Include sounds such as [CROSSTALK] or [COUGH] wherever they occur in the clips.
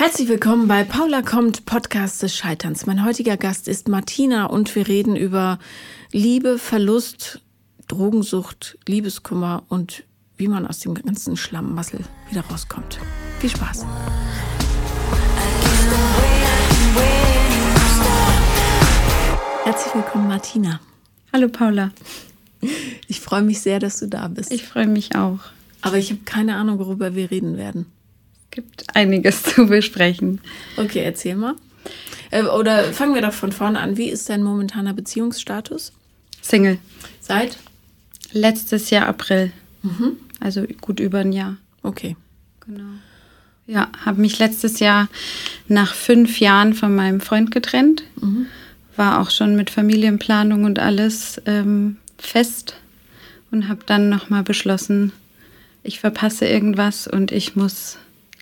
Herzlich willkommen bei Paula kommt, Podcast des Scheiterns. Mein heutiger Gast ist Martina und wir reden über Liebe, Verlust, Drogensucht, Liebeskummer und wie man aus dem ganzen Schlammmassel wieder rauskommt. Viel Spaß. Herzlich willkommen, Martina. Hallo Paula. Ich freue mich sehr, dass du da bist. Ich freue mich auch. Aber ich habe keine Ahnung, worüber wir reden werden gibt einiges zu besprechen. Okay, erzähl mal. Äh, oder fangen wir doch von vorne an. Wie ist dein momentaner Beziehungsstatus? Single. Seit? Letztes Jahr April. Mhm. Also gut über ein Jahr. Okay. Genau. Ja, habe mich letztes Jahr nach fünf Jahren von meinem Freund getrennt. Mhm. War auch schon mit Familienplanung und alles ähm, fest und habe dann nochmal beschlossen, ich verpasse irgendwas und ich muss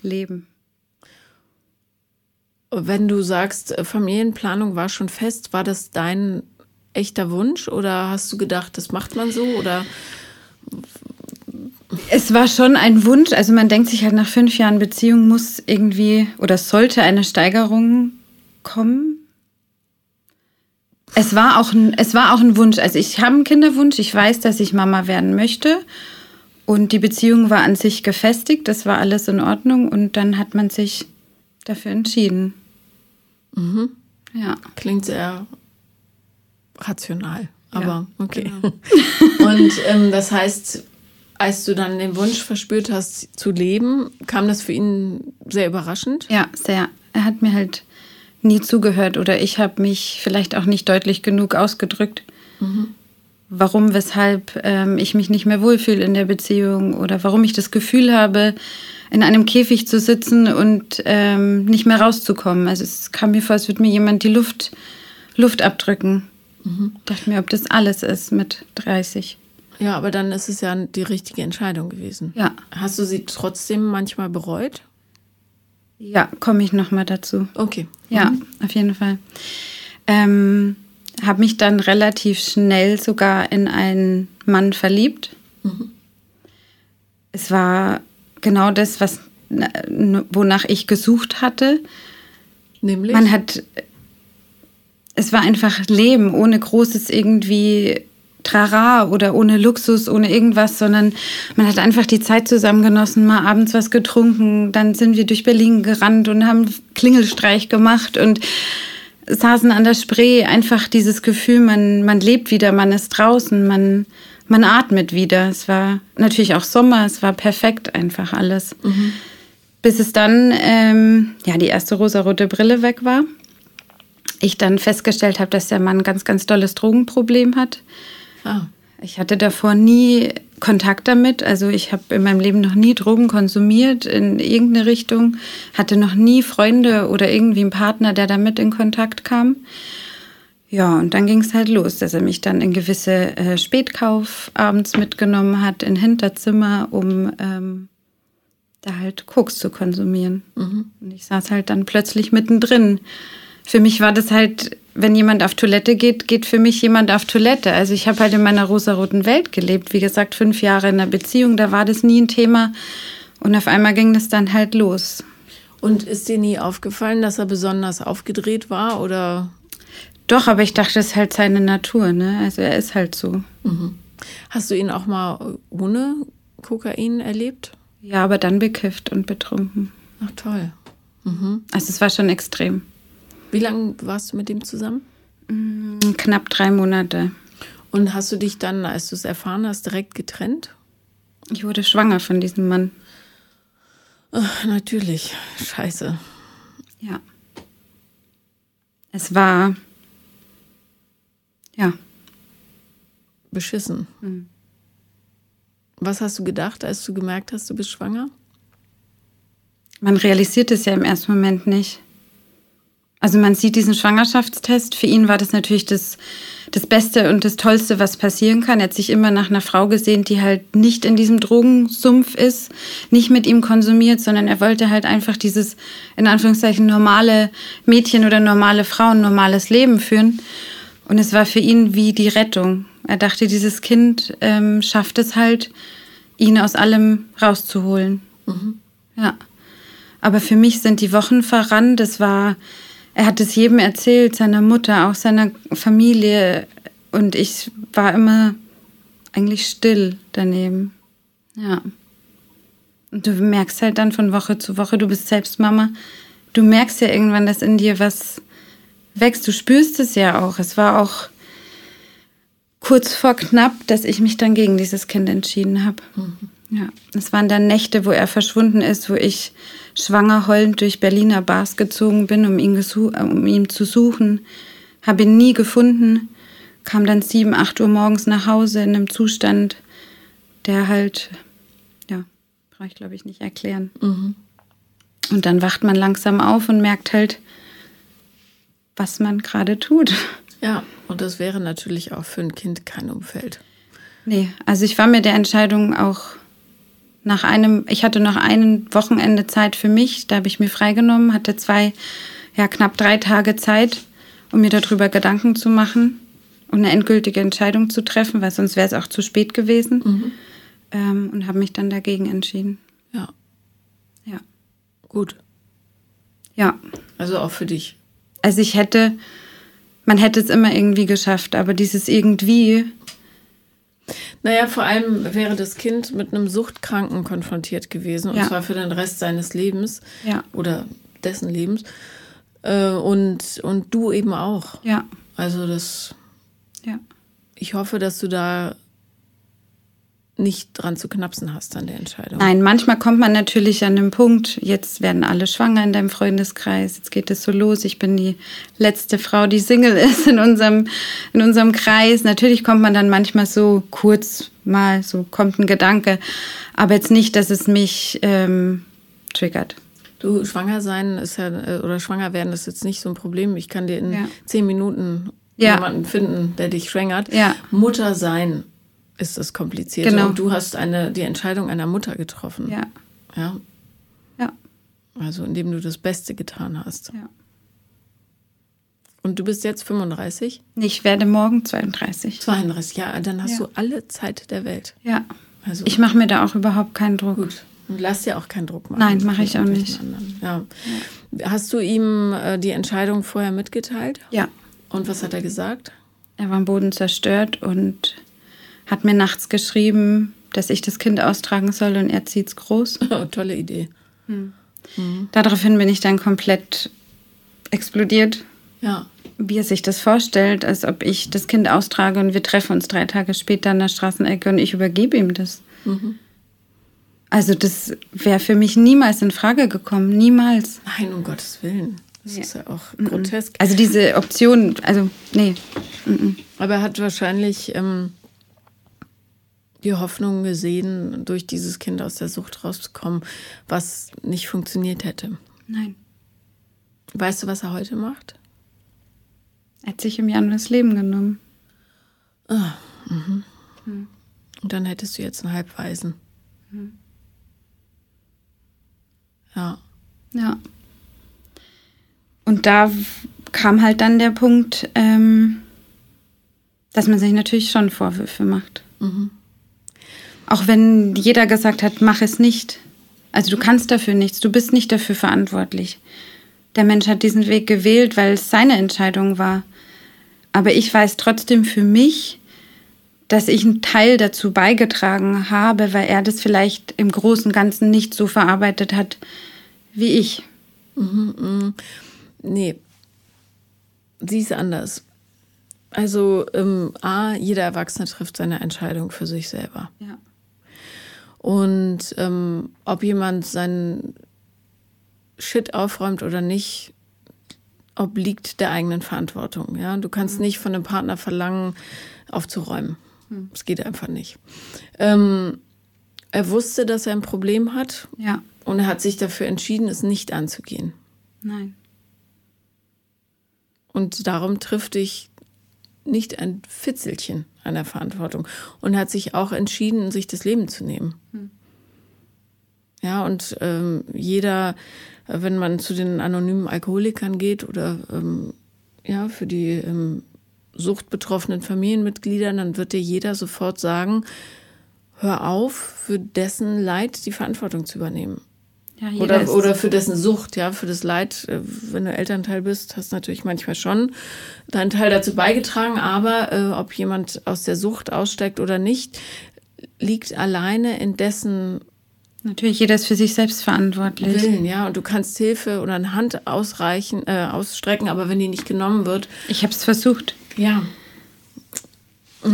leben. Wenn du sagst, äh, Familienplanung war schon fest, war das dein echter Wunsch oder hast du gedacht, das macht man so oder? Es war schon ein Wunsch. Also man denkt sich halt nach fünf Jahren Beziehung muss irgendwie oder sollte eine Steigerung kommen. Es war auch ein, es war auch ein Wunsch. Also ich habe einen Kinderwunsch. Ich weiß, dass ich Mama werden möchte. Und die Beziehung war an sich gefestigt, das war alles in Ordnung und dann hat man sich dafür entschieden. Mhm. Ja. Klingt sehr rational, aber ja, okay. Genau. [LAUGHS] und ähm, das heißt, als du dann den Wunsch verspürt hast zu leben, kam das für ihn sehr überraschend? Ja, sehr. Er hat mir halt nie zugehört oder ich habe mich vielleicht auch nicht deutlich genug ausgedrückt. Mhm warum, weshalb ähm, ich mich nicht mehr wohlfühle in der Beziehung oder warum ich das Gefühl habe, in einem Käfig zu sitzen und ähm, nicht mehr rauszukommen. Also es kam mir vor, als würde mir jemand die Luft, Luft abdrücken. Mhm. Ich dachte mir, ob das alles ist mit 30. Ja, aber dann ist es ja die richtige Entscheidung gewesen. Ja. Hast du sie trotzdem manchmal bereut? Ja, komme ich nochmal dazu. Okay. Ja, mhm. auf jeden Fall. Ähm, habe mich dann relativ schnell sogar in einen Mann verliebt. Mhm. Es war genau das, was wonach ich gesucht hatte. Nämlich? Man hat es war einfach Leben ohne großes irgendwie Trara oder ohne Luxus, ohne irgendwas, sondern man hat einfach die Zeit zusammen genossen, mal abends was getrunken, dann sind wir durch Berlin gerannt und haben Klingelstreich gemacht und saßen an der Spree, einfach dieses Gefühl, man, man lebt wieder, man ist draußen, man, man atmet wieder. Es war natürlich auch Sommer, es war perfekt einfach alles. Mhm. Bis es dann, ähm, ja, die erste rosarote Brille weg war. Ich dann festgestellt habe, dass der Mann ein ganz, ganz dolles Drogenproblem hat. Ah. Ich hatte davor nie Kontakt damit. Also ich habe in meinem Leben noch nie Drogen konsumiert in irgendeine Richtung, hatte noch nie Freunde oder irgendwie einen Partner, der damit in Kontakt kam. Ja, und dann ging es halt los, dass er mich dann in gewisse äh, Spätkauf abends mitgenommen hat, in Hinterzimmer, um ähm, da halt Koks zu konsumieren. Mhm. Und ich saß halt dann plötzlich mittendrin. Für mich war das halt wenn jemand auf Toilette geht, geht für mich jemand auf Toilette. Also ich habe halt in meiner rosaroten Welt gelebt. Wie gesagt, fünf Jahre in einer Beziehung, da war das nie ein Thema. Und auf einmal ging das dann halt los. Und ist dir nie aufgefallen, dass er besonders aufgedreht war oder? Doch, aber ich dachte, das ist halt seine Natur, ne? Also er ist halt so. Mhm. Hast du ihn auch mal ohne Kokain erlebt? Ja, aber dann bekifft und betrunken. Ach toll. Mhm. Also es war schon extrem. Wie lange warst du mit ihm zusammen? Mm, knapp drei Monate. Und hast du dich dann, als du es erfahren hast, direkt getrennt? Ich wurde schwanger von diesem Mann. Ach, natürlich. Scheiße. Ja. Es war. Ja. Beschissen. Mhm. Was hast du gedacht, als du gemerkt hast, du bist schwanger? Man realisiert es ja im ersten Moment nicht. Also man sieht diesen Schwangerschaftstest. Für ihn war das natürlich das, das Beste und das Tollste, was passieren kann. Er hat sich immer nach einer Frau gesehen, die halt nicht in diesem Drogensumpf ist, nicht mit ihm konsumiert, sondern er wollte halt einfach dieses, in Anführungszeichen, normale Mädchen oder normale Frau ein normales Leben führen. Und es war für ihn wie die Rettung. Er dachte, dieses Kind ähm, schafft es halt, ihn aus allem rauszuholen. Mhm. Ja. Aber für mich sind die Wochen verrannt. Es war, er hat es jedem erzählt, seiner Mutter, auch seiner Familie. Und ich war immer eigentlich still daneben. Ja. Und du merkst halt dann von Woche zu Woche, du bist selbst Mama. Du merkst ja irgendwann, dass in dir was wächst. Du spürst es ja auch. Es war auch kurz vor knapp, dass ich mich dann gegen dieses Kind entschieden habe. Mhm. Ja, es waren dann Nächte, wo er verschwunden ist, wo ich schwanger heulend durch Berliner Bars gezogen bin, um ihn, um ihn zu suchen. Habe ihn nie gefunden, kam dann sieben, acht Uhr morgens nach Hause in einem Zustand, der halt, ja, brauche ich glaube ich nicht erklären. Mhm. Und dann wacht man langsam auf und merkt halt, was man gerade tut. Ja, und das wäre natürlich auch für ein Kind kein Umfeld. Nee, also ich war mir der Entscheidung auch nach einem, ich hatte noch ein Wochenende Zeit für mich, da habe ich mir freigenommen, hatte zwei, ja knapp drei Tage Zeit, um mir darüber Gedanken zu machen und eine endgültige Entscheidung zu treffen, weil sonst wäre es auch zu spät gewesen. Mhm. Ähm, und habe mich dann dagegen entschieden. Ja. Ja. Gut. Ja. Also auch für dich. Also ich hätte, man hätte es immer irgendwie geschafft, aber dieses irgendwie. Naja, vor allem wäre das Kind mit einem Suchtkranken konfrontiert gewesen, und ja. zwar für den Rest seines Lebens ja. oder dessen Lebens. Äh, und, und du eben auch. Ja. Also das. Ja. Ich hoffe, dass du da nicht dran zu knapsen hast an der Entscheidung. Nein, manchmal kommt man natürlich an den Punkt, jetzt werden alle schwanger in deinem Freundeskreis, jetzt geht es so los, ich bin die letzte Frau, die Single [LAUGHS] ist in unserem, in unserem Kreis. Natürlich kommt man dann manchmal so kurz mal, so kommt ein Gedanke, aber jetzt nicht, dass es mich ähm, triggert. Du, schwanger sein ist ja, äh, oder schwanger werden ist jetzt nicht so ein Problem. Ich kann dir in ja. zehn Minuten ja. jemanden finden, der dich schwängert. Ja. Mutter sein ist das kompliziert. Genau. Und du hast eine, die Entscheidung einer Mutter getroffen. Ja. Ja. Ja. Also indem du das Beste getan hast. Ja. Und du bist jetzt 35? Ich werde morgen 32. 32, ja, dann hast ja. du alle Zeit der Welt. Ja. Also ich mache mir da auch überhaupt keinen Druck. Gut. Und lass dir auch keinen Druck machen. Nein, mache ich auch nicht. Ja. ja. Hast du ihm äh, die Entscheidung vorher mitgeteilt? Ja. Und was hat er gesagt? Er war am Boden zerstört und hat mir nachts geschrieben, dass ich das Kind austragen soll und er zieht's groß. [LAUGHS] Oh, tolle Idee. Hm. Mhm. Daraufhin bin ich dann komplett explodiert. Ja. Wie er sich das vorstellt, als ob ich das Kind austrage und wir treffen uns drei Tage später an der Straßenecke und ich übergebe ihm das. Mhm. Also das wäre für mich niemals in Frage gekommen, niemals. Nein, um Gottes Willen. Das ja. ist ja auch mhm. grotesk. Also diese Option, also nee. Mhm. Aber er hat wahrscheinlich ähm, die Hoffnung gesehen, durch dieses Kind aus der Sucht rauszukommen, was nicht funktioniert hätte. Nein. Weißt du, was er heute macht? Er hat sich im Januar das Leben genommen. Ah, mhm. Hm. Und dann hättest du jetzt einen Halbweisen. Hm. Ja. Ja. Und da kam halt dann der Punkt, ähm, dass man sich natürlich schon Vorwürfe macht. Mhm. Auch wenn jeder gesagt hat, mach es nicht. Also du kannst dafür nichts, du bist nicht dafür verantwortlich. Der Mensch hat diesen Weg gewählt, weil es seine Entscheidung war. Aber ich weiß trotzdem für mich, dass ich einen Teil dazu beigetragen habe, weil er das vielleicht im Großen und Ganzen nicht so verarbeitet hat wie ich. Mhm, mh. Nee, sie ist anders. Also ähm, A, jeder Erwachsene trifft seine Entscheidung für sich selber. Ja. Und ähm, ob jemand seinen Shit aufräumt oder nicht, obliegt der eigenen Verantwortung. Ja, du kannst mhm. nicht von einem Partner verlangen, aufzuräumen. Mhm. Es geht einfach nicht. Ähm, er wusste, dass er ein Problem hat. Ja. Und er hat sich dafür entschieden, es nicht anzugehen. Nein. Und darum trifft dich nicht ein Fitzelchen an der Verantwortung und hat sich auch entschieden, sich das Leben zu nehmen. Hm. Ja, und ähm, jeder, wenn man zu den anonymen Alkoholikern geht oder ähm, ja, für die ähm, suchtbetroffenen Familienmitglieder, dann wird dir jeder sofort sagen, hör auf, für dessen Leid die Verantwortung zu übernehmen. Ja, oder, oder für dessen Sucht, ja, für das Leid, äh, wenn du Elternteil bist, hast du natürlich manchmal schon deinen Teil dazu beigetragen, aber äh, ob jemand aus der Sucht aussteigt oder nicht, liegt alleine in dessen Natürlich, jeder ist für sich selbst verantwortlich. Willen, ja. Und du kannst Hilfe oder eine Hand ausreichen, äh, ausstrecken, aber wenn die nicht genommen wird. Ich habe es versucht. Ja.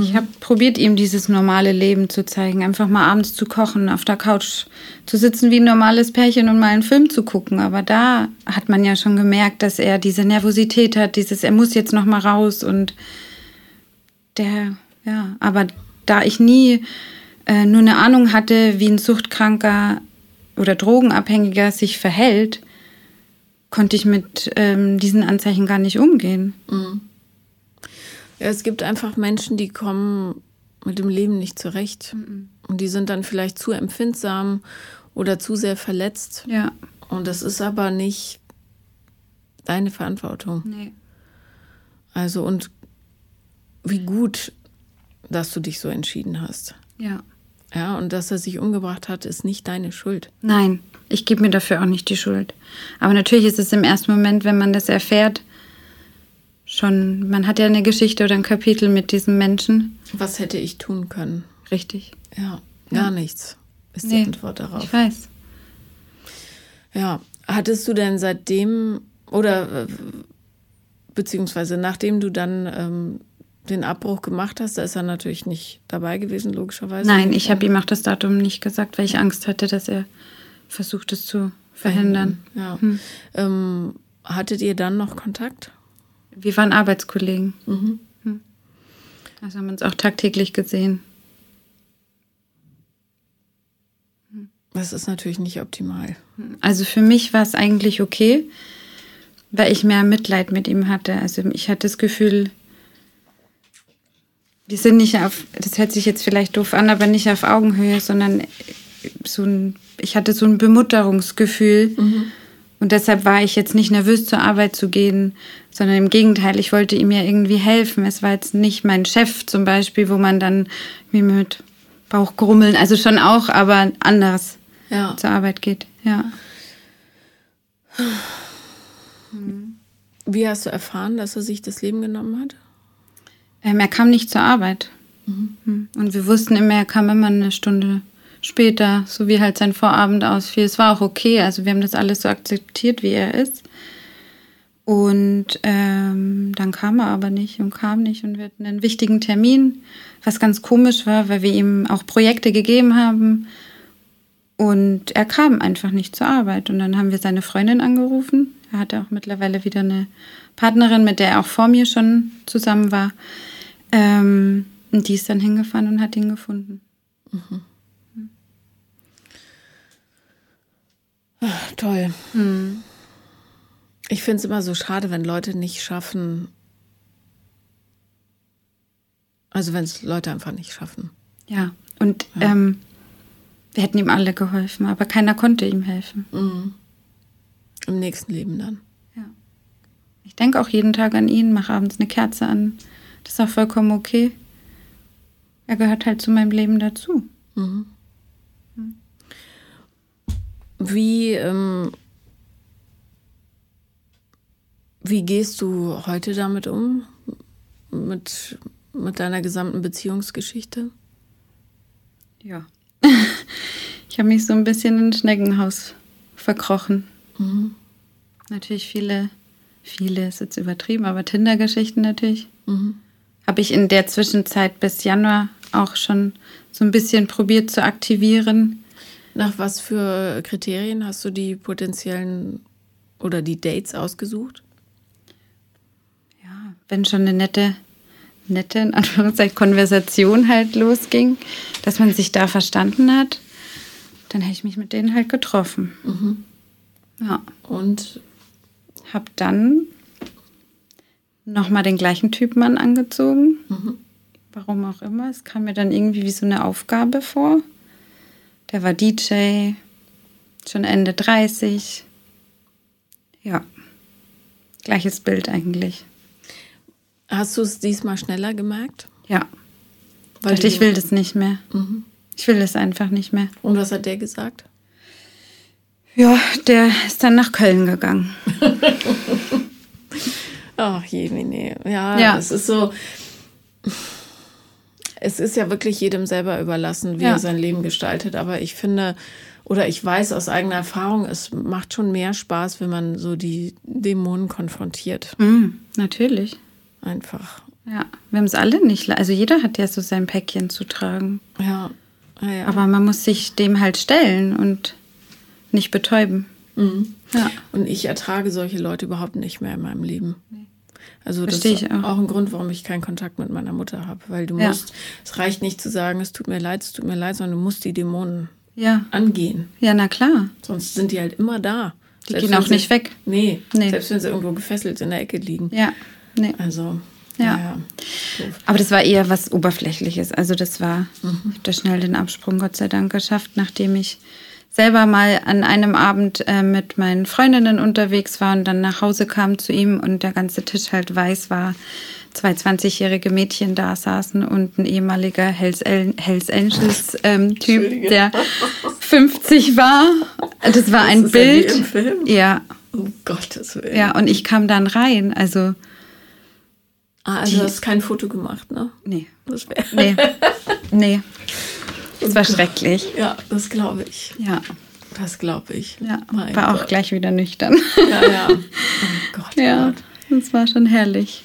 Ich habe probiert, ihm dieses normale Leben zu zeigen. Einfach mal abends zu kochen, auf der Couch zu sitzen wie ein normales Pärchen und mal einen Film zu gucken. Aber da hat man ja schon gemerkt, dass er diese Nervosität hat, dieses, er muss jetzt noch mal raus und der, ja. Aber da ich nie äh, nur eine Ahnung hatte, wie ein Suchtkranker oder Drogenabhängiger sich verhält, konnte ich mit ähm, diesen Anzeichen gar nicht umgehen. Mhm. Ja, es gibt einfach Menschen, die kommen mit dem Leben nicht zurecht. Mhm. Und die sind dann vielleicht zu empfindsam oder zu sehr verletzt. Ja. Und das ist aber nicht deine Verantwortung. Nee. Also, und wie gut, dass du dich so entschieden hast. Ja. Ja, und dass er sich umgebracht hat, ist nicht deine Schuld. Nein, ich gebe mir dafür auch nicht die Schuld. Aber natürlich ist es im ersten Moment, wenn man das erfährt, schon, man hat ja eine Geschichte oder ein Kapitel mit diesem Menschen. Was hätte ich tun können? Richtig. Ja, gar ja. nichts ist die nee, Antwort darauf. Ich weiß. Ja, hattest du denn seitdem oder beziehungsweise nachdem du dann ähm, den Abbruch gemacht hast, da ist er natürlich nicht dabei gewesen, logischerweise. Nein, ich habe ihm auch das Datum nicht gesagt, weil ich Angst hatte, dass er versucht, es zu verhindern. Ja. Hm. Ähm, hattet ihr dann noch Kontakt? Wir waren Arbeitskollegen. Mhm. Hm. Also haben wir uns auch tagtäglich gesehen. Das ist natürlich nicht optimal. Also für mich war es eigentlich okay, weil ich mehr Mitleid mit ihm hatte. Also ich hatte das Gefühl, wir sind nicht auf, das hört sich jetzt vielleicht doof an, aber nicht auf Augenhöhe, sondern so ein, ich hatte so ein Bemutterungsgefühl. Mhm. Und deshalb war ich jetzt nicht nervös zur Arbeit zu gehen, sondern im Gegenteil, ich wollte ihm ja irgendwie helfen. Es war jetzt nicht mein Chef zum Beispiel, wo man dann wie mit Bauchgrummeln, also schon auch, aber anders ja. zur Arbeit geht. Ja. Wie hast du erfahren, dass er sich das Leben genommen hat? Ähm, er kam nicht zur Arbeit. Mhm. Hm. Und wir wussten immer, er kam immer eine Stunde später, so wie halt sein Vorabend ausfiel. Es war auch okay, also wir haben das alles so akzeptiert, wie er ist. Und ähm, dann kam er aber nicht und kam nicht und wir hatten einen wichtigen Termin, was ganz komisch war, weil wir ihm auch Projekte gegeben haben und er kam einfach nicht zur Arbeit. Und dann haben wir seine Freundin angerufen. Er hatte auch mittlerweile wieder eine Partnerin, mit der er auch vor mir schon zusammen war. Ähm, und die ist dann hingefahren und hat ihn gefunden. Mhm. Ach, toll. Mhm. Ich finde es immer so schade, wenn Leute nicht schaffen. Also wenn es Leute einfach nicht schaffen. Ja, und ja. Ähm, wir hätten ihm alle geholfen, aber keiner konnte ihm helfen. Mhm. Im nächsten Leben dann. Ja. Ich denke auch jeden Tag an ihn, mache abends eine Kerze an. Das ist auch vollkommen okay. Er gehört halt zu meinem Leben dazu. Mhm. Wie, ähm, wie gehst du heute damit um? Mit, mit deiner gesamten Beziehungsgeschichte? Ja. [LAUGHS] ich habe mich so ein bisschen in ein Schneckenhaus verkrochen. Mhm. Natürlich viele, viele ist jetzt übertrieben, aber Tinder-Geschichten natürlich. Mhm habe ich in der Zwischenzeit bis Januar auch schon so ein bisschen probiert zu aktivieren. Nach was für Kriterien hast du die potenziellen oder die Dates ausgesucht? Ja, wenn schon eine nette, nette, in Anführungszeichen, Konversation halt losging, dass man sich da verstanden hat, dann hätte ich mich mit denen halt getroffen. Mhm. Ja. Und? Hab dann nochmal den gleichen Typ Mann angezogen. Mhm. Warum auch immer. Es kam mir dann irgendwie wie so eine Aufgabe vor. Der war DJ, schon Ende 30. Ja, gleiches Bild eigentlich. Hast du es diesmal schneller gemerkt? Ja. Weil ich will das nicht mehr. Mhm. Ich will das einfach nicht mehr. Und was hat der gesagt? Ja, der ist dann nach Köln gegangen. [LAUGHS] Ach je, nee, nee. Ja, Ja. es ist so. Es ist ja wirklich jedem selber überlassen, wie Ja. er sein Leben gestaltet. Aber ich finde, oder ich weiß aus eigener Erfahrung, es macht schon mehr Spaß, wenn man so die Dämonen konfrontiert. Mhm, natürlich. Einfach. Ja, wir haben es alle nicht. Also jeder hat ja so sein Päckchen zu tragen. Ja. ja, ja. Aber man muss sich dem halt stellen und nicht betäuben. Mhm. Ja. Und ich ertrage solche Leute überhaupt nicht mehr in meinem Leben. Also das Verstehe ist ich auch. auch ein Grund, warum ich keinen Kontakt mit meiner Mutter habe. Weil du Ja. musst, es reicht nicht zu sagen, es tut mir leid, es tut mir leid, sondern du musst die Dämonen Ja. angehen. Ja, na klar. Sonst sind die halt immer da. Die Selbst gehen auch sie- nicht weg. Nee, Nee. selbst wenn sie irgendwo gefesselt in der Ecke liegen. Ja. Nee. Also, Ja. ja. Aber das war eher was Oberflächliches. Also das war, Mhm. ich habe da schnell den Absprung Gott sei Dank geschafft, nachdem ich selber mal an einem Abend äh, mit meinen Freundinnen unterwegs war und dann nach Hause kam zu ihm und der ganze Tisch halt weiß war, zwei 20-jährige Mädchen da saßen und ein ehemaliger Hells, El- Hells Angels ähm, Typ, der 50 war. Das war ein ist ja wie Bild. im Film. Ja, Um Gottes Willen. ja, und ich kam dann rein. Also, Ah, also du hast kein Foto gemacht, ne? nee, Das wäre. nee, nee. Es war schrecklich. Ja, das glaube ich. Ja, Das glaube ich. ja. Mein War auch Gott. gleich wieder nüchtern. Ja, ja. [LAUGHS] Oh Gott, ja, Gott. das war schon herrlich.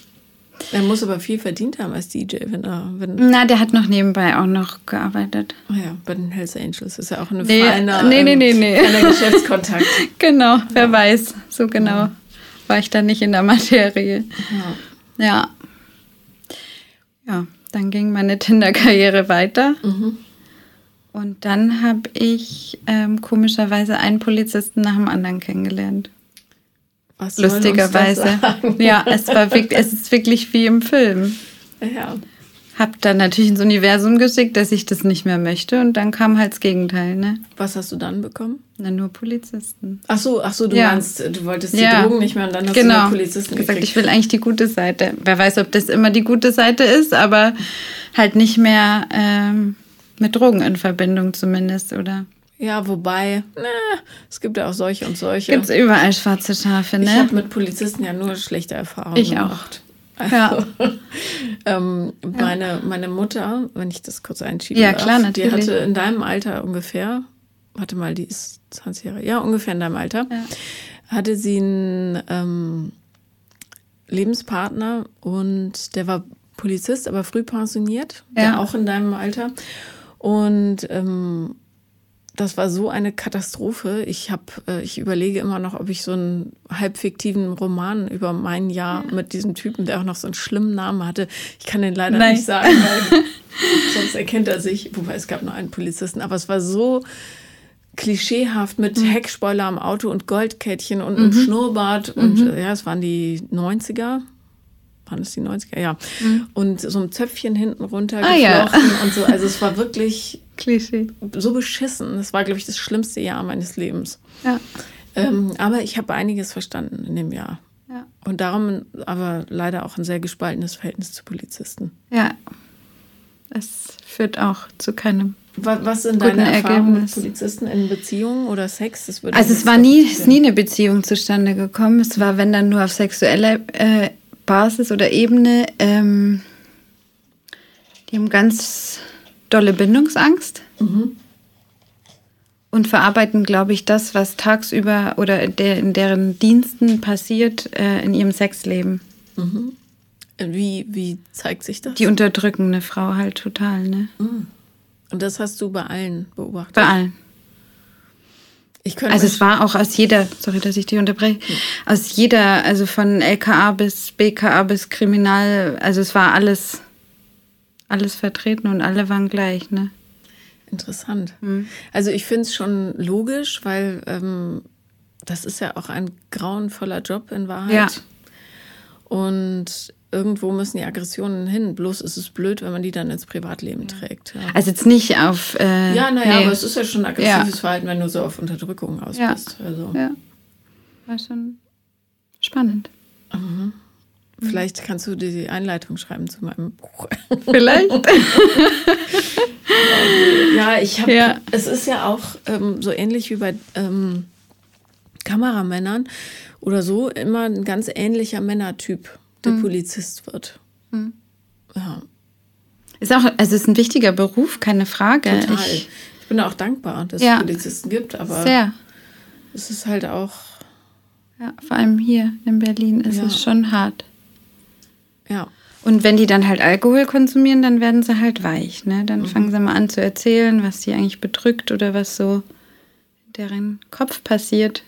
Er muss aber viel verdient haben als DJ, wenn er, wenn, Na, der hat noch nebenbei auch noch gearbeitet. oh ja, bei den Hells Angels ist ja auch eine Nee, feiner, nee, nee, ähm, nee, nee. feiner Geschäftskontakt. [LAUGHS] Genau, wer weiß. So genau war ich da nicht in der Materie. Ja. Ja. Ja, dann ging meine Tinder-Karriere weiter. Mhm. Und dann habe ich ähm, komischerweise einen Polizisten nach dem anderen kennengelernt. Was Lustigerweise. Ja, es war wirklich, es ist wirklich wie im Film. Ja. Hab dann natürlich ins Universum geschickt, dass ich das nicht mehr möchte. Und dann kam halt das Gegenteil, ne? Was hast du dann bekommen? Na, nur Polizisten. Ach so, ach so, du Ja. meinst, du wolltest Ja. die Drogen nicht mehr und dann hast du Genau. nur Polizisten gesagt, gekriegt. ich will eigentlich die gute Seite. Wer weiß, ob das immer die gute Seite ist, aber halt nicht mehr ähm, mit Drogen in Verbindung zumindest, oder? Ja, wobei, ne, es gibt ja auch solche und solche. Gibt's überall schwarze Schafe, Ich ne? habe mit Polizisten ja nur schlechte Erfahrungen Ich auch. gemacht. Ja. [LAUGHS] ähm, meine, meine Mutter, wenn ich das kurz einschieben Ja, darf, klar, die natürlich. hatte in deinem Alter ungefähr, warte mal, die ist 20 Jahre, ja, ungefähr in deinem Alter, Ja. hatte sie einen ähm, Lebenspartner und der war Polizist, aber früh pensioniert, der Ja. auch in deinem Alter. Und ähm, das war so eine Katastrophe. Ich habe, äh, ich überlege immer noch, ob ich so einen halb fiktiven Roman über mein Jahr mit diesem Typen, der auch noch so einen schlimmen Namen hatte. Ich kann den leider Nein. nicht sagen, weil [LAUGHS] sonst erkennt er sich. Wobei es gab nur einen Polizisten, aber es war so klischeehaft mit Mhm. Heckspoiler am Auto und Goldkettchen und einem Schnurrbart und Mhm. äh, ja, es waren die 90er. Waren es die 90er? Ja. Und so ein Zöpfchen hinten runter Mhm. Ah, ja. und so. Also es war wirklich [LAUGHS] Klischee. so beschissen. Das war, glaube ich, das schlimmste Jahr meines Lebens. Ja. Ähm, aber ich habe einiges verstanden in dem Jahr. Ja. Und darum aber leider auch ein sehr gespaltenes Verhältnis zu Polizisten. Ja. Es führt auch zu keinem. Was, was sind deine Erfahrungen mit. Polizisten in Beziehungen oder Sex? Das würde Also es war nie, ist nie eine Beziehung zustande gekommen. Es war, wenn dann nur auf sexueller äh, Basis oder Ebene. Ähm, die haben ganz dolle Bindungsangst Mhm. und verarbeiten, glaube ich, das, was tagsüber oder in, der, in deren Diensten passiert, äh, in ihrem Sexleben. Wie, wie zeigt sich das? Die unterdrücken eine Frau halt total, ne? Und das hast du bei allen beobachtet? Bei allen. Also es war auch aus jeder, sorry, dass ich dich unterbreche, aus jeder, also von LKA bis BKA bis Kriminal, also es war alles, alles vertreten und alle waren gleich, ne? Interessant. Also ich finde es schon logisch, weil ähm, das ist ja auch ein grauenvoller Job in Wahrheit. Ja. Und irgendwo müssen die Aggressionen hin. Bloß ist es blöd, wenn man die dann ins Privatleben trägt. Ja, Also jetzt nicht auf. Äh, ja naja, nee. aber es ist ja schon aggressives Ja. Verhalten, wenn du so auf Unterdrückung aus Ja. bist. Also Ja. War schon spannend. vielleicht kannst du die Einleitung schreiben zu meinem Buch. [LAUGHS] Vielleicht. [LAUGHS] Ja, ich habe. Ja. Es ist ja auch ähm, so ähnlich wie bei ähm, Kameramännern oder so immer ein ganz ähnlicher Männertyp, der Polizist wird. Ja, Ist auch, also es ist ein wichtiger Beruf, keine Frage. total. Ich, Ich, bin auch dankbar, dass Ja. es Polizisten gibt, aber sehr. es ist halt auch, Ja, vor allem hier in Berlin ist Ja. es schon hart. ja, Und wenn die dann halt Alkohol konsumieren, dann werden sie halt weich. Ne? Mhm. Dann fangen sie mal an zu erzählen, was die eigentlich bedrückt oder was so in deren Kopf passiert.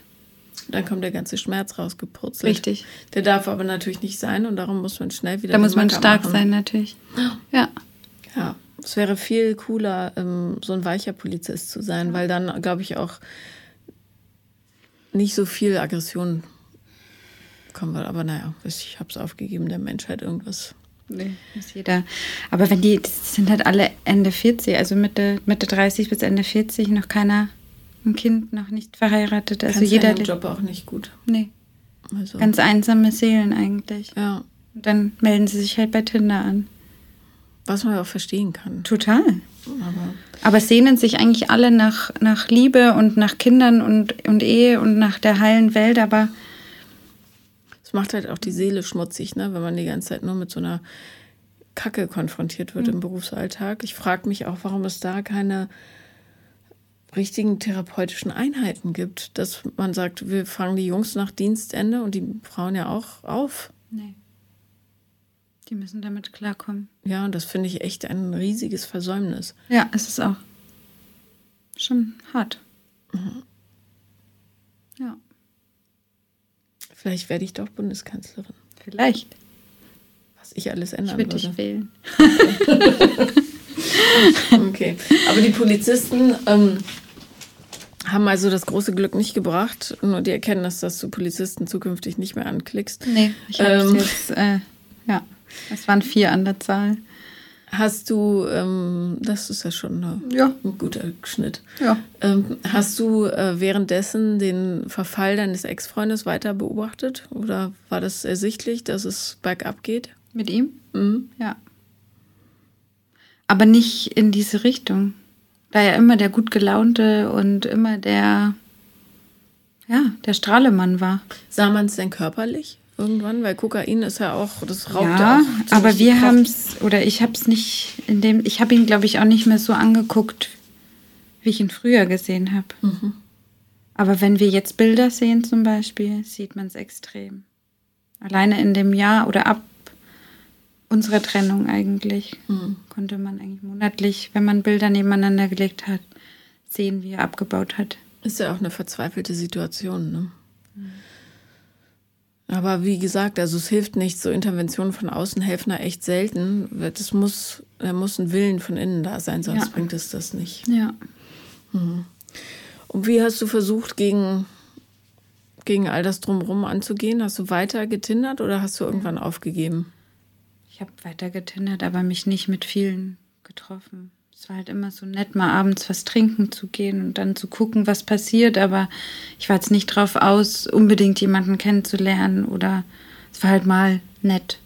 Dann kommt der ganze Schmerz rausgepurzelt. Richtig. Der darf aber natürlich nicht sein und darum muss man schnell wieder Da muss man stark machen. sein, natürlich. Ja. Ja, es wäre viel cooler, ähm, so ein weicher Polizist zu sein, weil dann, glaube ich, auch nicht so viel Aggression kommen wird. Aber naja, ich habe es aufgegeben, der Menschheit irgendwas. Nee, muss jeder. Aber wenn die, das sind halt alle Ende 40, also Mitte, Mitte 30 bis Ende 40, noch keiner, ein Kind, noch nicht verheiratet. Also Kannst jeder. ja Job auch nicht gut. Nee, Also, ganz einsame Seelen eigentlich. ja, Und dann melden sie sich halt bei Tinder an. was man auch verstehen kann. Total. Aber Aber sehnen sich eigentlich alle nach, nach Liebe und nach Kindern und, und Ehe und nach der heilen Welt, aber es macht halt auch die Seele schmutzig, ne? wenn man die ganze Zeit nur mit so einer Kacke konfrontiert wird im Berufsalltag. Ich frage mich auch, warum es da keine richtigen therapeutischen Einheiten gibt, dass man sagt, wir fangen die Jungs nach Dienstende und die Frauen ja auch auf. nee. Die müssen damit klarkommen. Ja, und das finde ich echt ein riesiges Versäumnis. Ja, es ist auch schon hart. Ja, Vielleicht werde ich doch Bundeskanzlerin, vielleicht. was ich alles Ich ändern würde würde. dich wählen. [LAUGHS] Okay. Aber die Polizisten ähm, haben also das große Glück nicht gebracht, nur die Erkenntnis, dass du Polizisten zukünftig nicht mehr anklickst. Nee, ich habe Ähm. jetzt, äh, ja, es waren vier an der Zahl. Hast du, ähm, das ist ja schon eine, Ja. ein guter Schnitt. Ja. Ähm, hast du äh, währenddessen den Verfall deines Ex-Freundes weiter beobachtet? Oder war das ersichtlich, dass es bergab geht? Mit ihm? Mhm. Ja. Aber nicht in diese Richtung. Da er immer der gut gelaunte und immer der, ja, der Strahlemann war. Sah man es denn körperlich irgendwann? Weil Kokain ist ja auch, das raubt ja, auch. aber wir haben es, oder ich habe es nicht in dem, ich habe ihn, glaube ich, auch nicht mehr so angeguckt, wie ich ihn früher gesehen habe. Mhm. Aber wenn wir jetzt Bilder sehen zum Beispiel, sieht man es extrem. Alleine in dem Jahr oder ab unserer Trennung eigentlich Mhm. konnte man eigentlich monatlich, wenn man Bilder nebeneinander gelegt hat, sehen, wie er abgebaut hat. Ist ja auch eine verzweifelte Situation, ne? Aber wie gesagt, also es hilft nicht, so Interventionen von außen helfen da echt selten. Das muss, da muss ein Willen von innen da sein, sonst Ja. bringt es das nicht. Ja. Und wie hast du versucht, gegen, gegen all das drumherum anzugehen? Hast du weiter getindert oder hast du irgendwann aufgegeben? Ich habe weiter getindert, aber mich nicht mit vielen getroffen. Es war halt immer so nett, mal abends was trinken zu gehen und dann zu gucken, was passiert. Aber ich war jetzt nicht drauf aus, unbedingt jemanden kennenzulernen oder es war halt mal nett.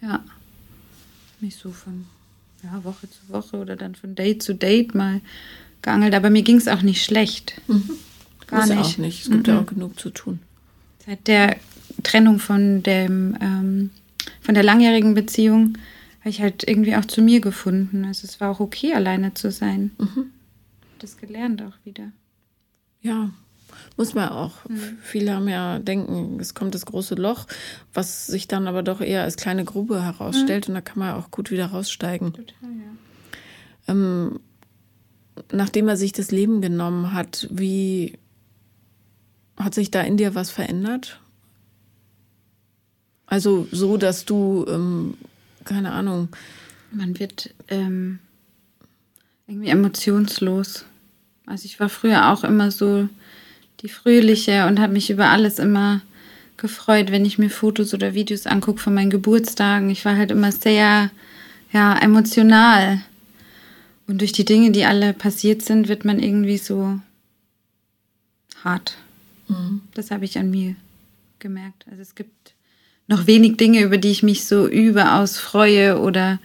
Ja. Nicht so von ja, Woche zu Woche oder dann von Date zu Date mal geangelt. Aber mir ging es auch nicht schlecht. Gar Muss nicht. auch nicht. Es gibt ja auch genug zu tun. Seit der Trennung von dem ähm, von der langjährigen Beziehung habe ich halt irgendwie auch zu mir gefunden. Also es war auch okay, alleine zu sein. Das gelernt auch wieder. Ja, muss man auch. Viele haben ja denken, es kommt das große Loch, was sich dann aber doch eher als kleine Grube herausstellt und da kann man auch gut wieder raussteigen. Total, ja. Ähm, nachdem er sich das Leben genommen hat, wie hat sich da in dir was verändert? Also so, dass du, ähm, keine Ahnung, Man wird ähm, irgendwie emotionslos. Also ich war früher auch immer so die Fröhliche und habe mich über alles immer gefreut, wenn ich mir Fotos oder Videos angucke von meinen Geburtstagen. Ich war halt immer sehr ja, emotional. Und durch die Dinge, die alle passiert sind, wird man irgendwie so hart. Das habe ich an mir gemerkt. Also es gibt noch wenig Dinge, über die ich mich so überaus freue oder